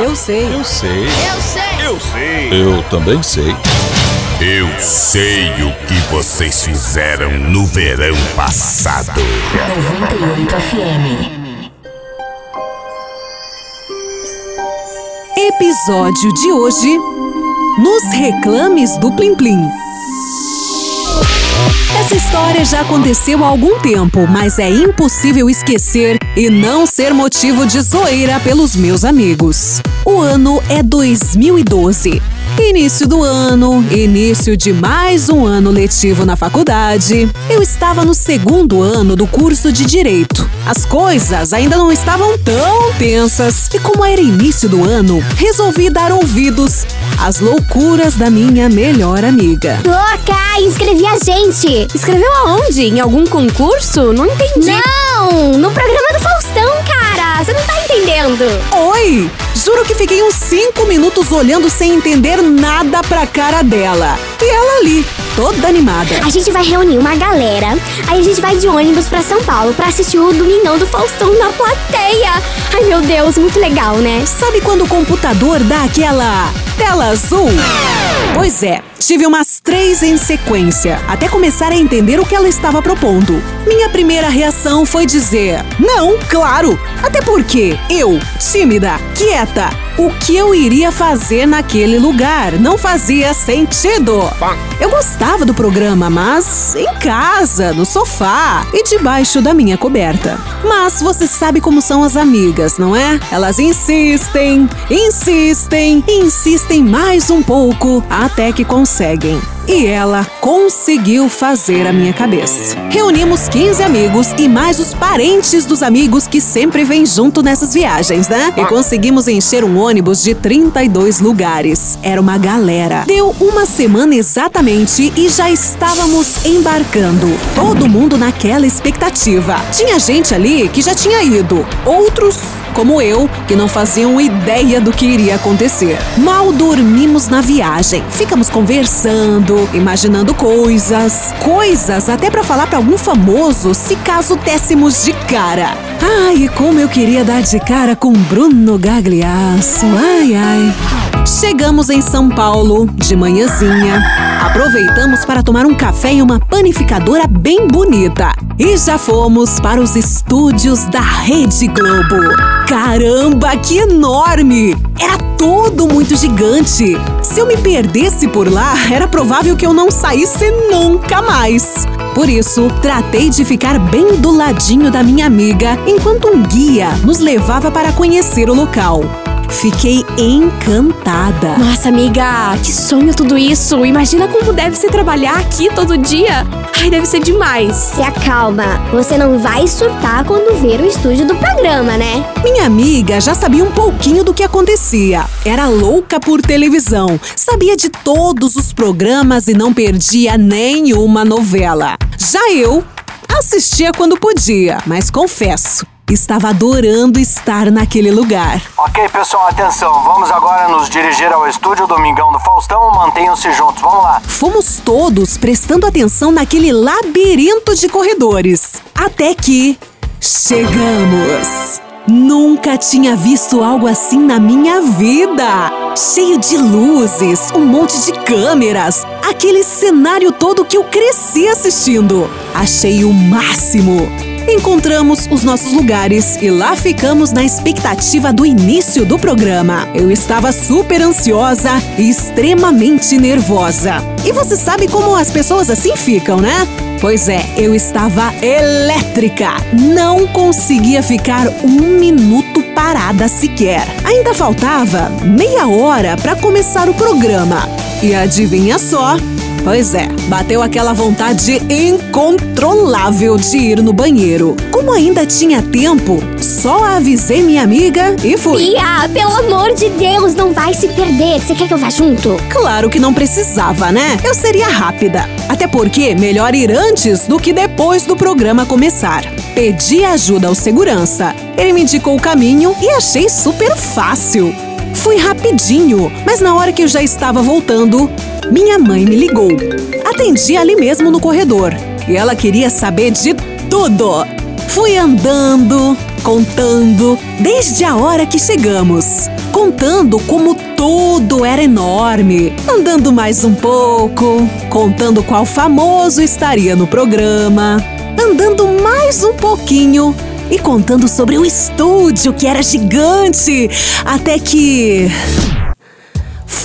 Eu sei. Eu sei. Eu sei. Eu sei. Eu também sei. Eu sei o que vocês fizeram no verão passado. 98 FM. Episódio de hoje: Nos reclames do Plim Plim. Essa história já aconteceu há algum tempo, mas é impossível esquecer e não ser motivo de zoeira pelos meus amigos. O ano é 2012. Início do ano, início de mais um ano letivo na faculdade. Eu estava no segundo ano do curso de Direito. As coisas ainda não estavam tão tensas e, como era início do ano, resolvi dar ouvidos às loucuras da minha melhor amiga. Louca, inscrevi a gente! Escreveu aonde? Em algum concurso? Não entendi. Não! No programa do Você não tá entendendo! Oi! Juro que fiquei uns cinco minutos olhando sem entender nada pra cara dela. E ela ali, toda animada. A gente vai reunir uma galera, aí a gente vai de ônibus pra São Paulo pra assistir o Domingão do Faustão na plateia. Ai meu Deus, muito legal, né? Sabe quando o computador dá aquela tela azul? Pois é, tive umas três em sequência, até começar a entender o que ela estava propondo. Minha primeira reação foi dizer: Não, claro! Até porque eu, tímida, quieta, o que eu iria fazer naquele lugar não fazia sentido. Eu gostava do programa, mas em casa, no sofá e debaixo da minha coberta. Mas você sabe como são as amigas, não é? Elas insistem, insistem, insistem mais um pouco até que conseguem. E ela conseguiu fazer a minha cabeça. Reunimos 15 amigos e mais os parentes dos amigos que sempre vêm junto nessas viagens, né? E conseguimos encher um ônibus de 32 lugares. Era uma galera. Deu uma semana exatamente e já estávamos embarcando. Todo mundo naquela expectativa. Tinha gente ali que já tinha ido, outros, como eu, que não faziam ideia do que iria acontecer. Mal dormimos na viagem. Ficamos conversando, imaginando coisas, coisas até para falar para algum famoso se caso dessemos de cara. Ai, como eu queria dar de cara com Bruno Gagliasso. Ai, ai. Chegamos em São Paulo de manhãzinha. Aproveitamos para tomar um café em uma panificadora bem bonita. E já fomos para os estúdios da Rede Globo. Caramba, que enorme! Era tudo muito gigante. Se eu me perdesse por lá, era provável que eu não saísse nunca mais. Por isso, tratei de ficar bem do ladinho da minha amiga enquanto um guia nos levava para conhecer o local. Fiquei encantada. Nossa, amiga, que sonho tudo isso. Imagina como deve ser trabalhar aqui todo dia. Ai, deve ser demais. Se acalma, você não vai surtar quando ver o estúdio do programa, né? Minha amiga já sabia um pouquinho do que acontecia. Era louca por televisão, sabia de todos os programas e não perdia nenhuma novela. Já eu assistia quando podia, mas confesso, estava adorando estar naquele lugar. Ok, pessoal, atenção. Vamos agora nos dirigir ao estúdio Domingão do Faustão. Mantenham-se juntos. Vamos lá. Fomos todos prestando atenção naquele labirinto de corredores. Até que chegamos. Nunca tinha visto algo assim na minha vida! Cheio de luzes, um monte de câmeras, aquele cenário todo que eu cresci assistindo. Achei o máximo! Encontramos os nossos lugares e lá ficamos na expectativa do início do programa. Eu estava super ansiosa e extremamente nervosa. E você sabe como as pessoas assim ficam, né? Pois é, eu estava elétrica. Não conseguia ficar um minuto parada sequer. Ainda faltava meia hora para começar o programa. E adivinha só? Pois é, bateu aquela vontade incontrolável de ir no banheiro. Como ainda tinha tempo, só avisei minha amiga e fui. Pia, pelo amor de Deus, não vai se perder. Você quer que eu vá junto? Claro que não precisava, né? Eu seria rápida. Até porque melhor ir antes do que depois do programa começar. Pedi ajuda ao segurança. Ele me indicou o caminho e achei super fácil. Fui rapidinho, mas na hora que eu já estava voltando, minha mãe me ligou. Atendi ali mesmo no corredor. E ela queria saber de tudo. Fui andando, contando desde a hora que chegamos, contando como tudo era enorme, andando mais um pouco, contando qual famoso estaria no programa, andando mais um pouquinho e contando sobre o estúdio que era gigante, até que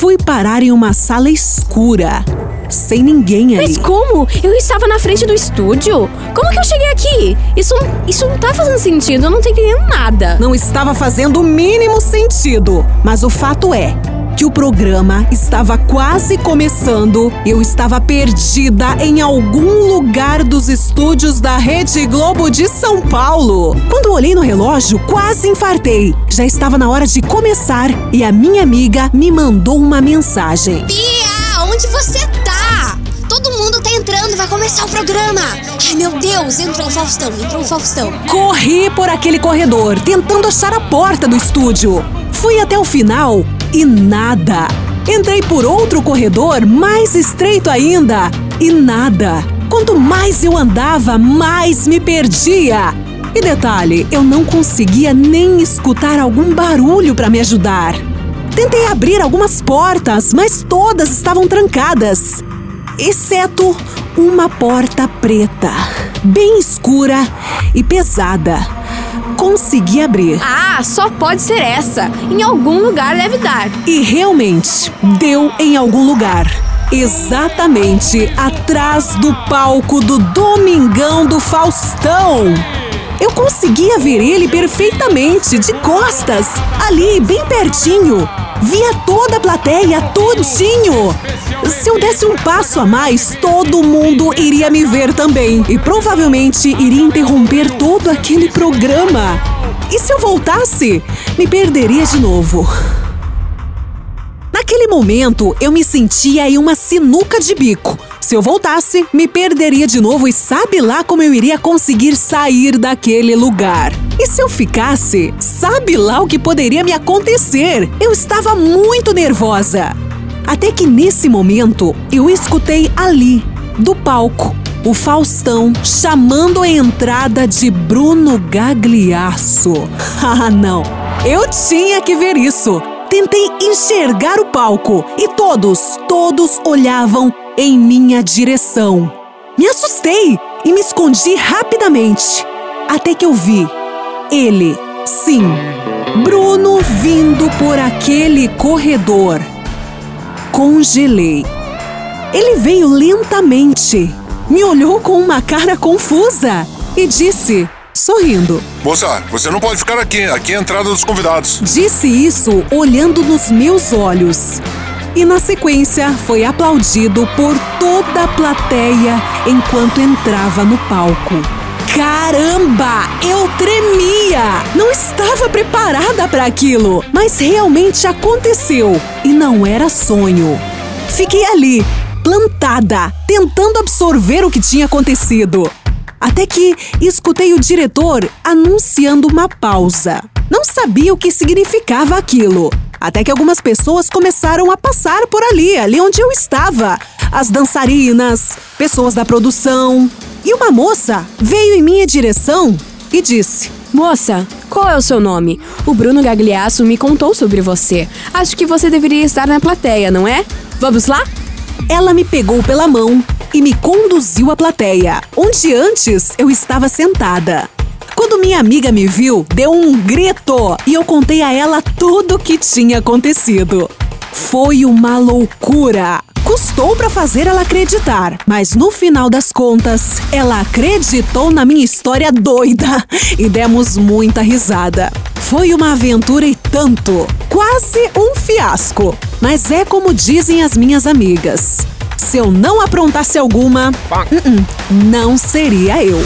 fui parar em uma sala escura, sem ninguém ali. Mas como? Eu estava na frente do estúdio? Como que eu cheguei aqui? Isso, isso não tá fazendo sentido, eu não tô entendendo nada. Não estava fazendo o mínimo sentido, mas o fato é que o programa estava quase começando. Eu estava perdida em algum lugar dos estúdios da Rede Globo de São Paulo. Quando olhei no relógio, quase infartei. Já estava na hora de começar e a minha amiga me mandou uma mensagem. Bia, onde você tá? Todo mundo tá entrando, vai começar o programa. Ai, meu Deus, entrou o Faustão, entrou o Faustão. Corri por aquele corredor, tentando achar a porta do estúdio. Fui até o final e nada. Entrei por outro corredor mais estreito ainda e nada. Quanto mais eu andava, mais me perdia. E detalhe, eu não conseguia nem escutar algum barulho para me ajudar. Tentei abrir algumas portas, mas todas estavam trancadas, exceto uma porta preta, bem escura e pesada. Consegui abrir. Ah, só pode ser essa. Em algum lugar deve dar. E realmente, deu em algum lugar. Exatamente atrás do palco do Domingão do Faustão. Eu conseguia ver ele perfeitamente, de costas, ali, bem pertinho. Via toda a plateia, todinho. Se eu desse um passo a mais, todo mundo iria me ver também. E provavelmente iria interromper todo aquele programa. E se eu voltasse, me perderia de novo. Naquele momento, eu me sentia em uma sinuca de bico. Se eu voltasse, me perderia de novo e sabe lá como eu iria conseguir sair daquele lugar. E se eu ficasse, sabe lá o que poderia me acontecer? Eu estava muito nervosa. Até que nesse momento, eu escutei ali, do palco, o Faustão chamando a entrada de Bruno Gagliasso. Ah, não! Eu tinha que ver isso! Tentei enxergar o palco e todos, todos olhavam em minha direção. Me assustei e me escondi rapidamente. Até que eu vi ele, sim, Bruno vindo por aquele corredor. Congelei. Ele veio lentamente, me olhou com uma cara confusa e disse, sorrindo: Moça, você não pode ficar aqui. Aqui é a entrada dos convidados. Disse isso olhando nos meus olhos. E na sequência foi aplaudido por toda a plateia enquanto entrava no palco. Caramba! Eu tremia! Não estava preparada para aquilo, mas realmente aconteceu e não era sonho. Fiquei ali, plantada, tentando absorver o que tinha acontecido. Até que escutei o diretor anunciando uma pausa. Não sabia o que significava aquilo. Até que algumas pessoas começaram a passar por ali, ali onde eu estava. As dançarinas, pessoas da produção. E uma moça veio em minha direção e disse: Moça, qual é o seu nome? O Bruno Gagliasso me contou sobre você. Acho que você deveria estar na plateia, não é? Vamos lá? Ela me pegou pela mão e me conduziu à plateia, onde antes eu estava sentada. Quando minha amiga me viu, deu um grito e eu contei a ela tudo o que tinha acontecido. Foi uma loucura. Custou para fazer ela acreditar, mas no final das contas, ela acreditou na minha história doida e demos muita risada. Foi uma aventura e tanto, quase um fiasco. Mas é como dizem as minhas amigas: se eu não aprontasse alguma, uh -uh, não seria eu.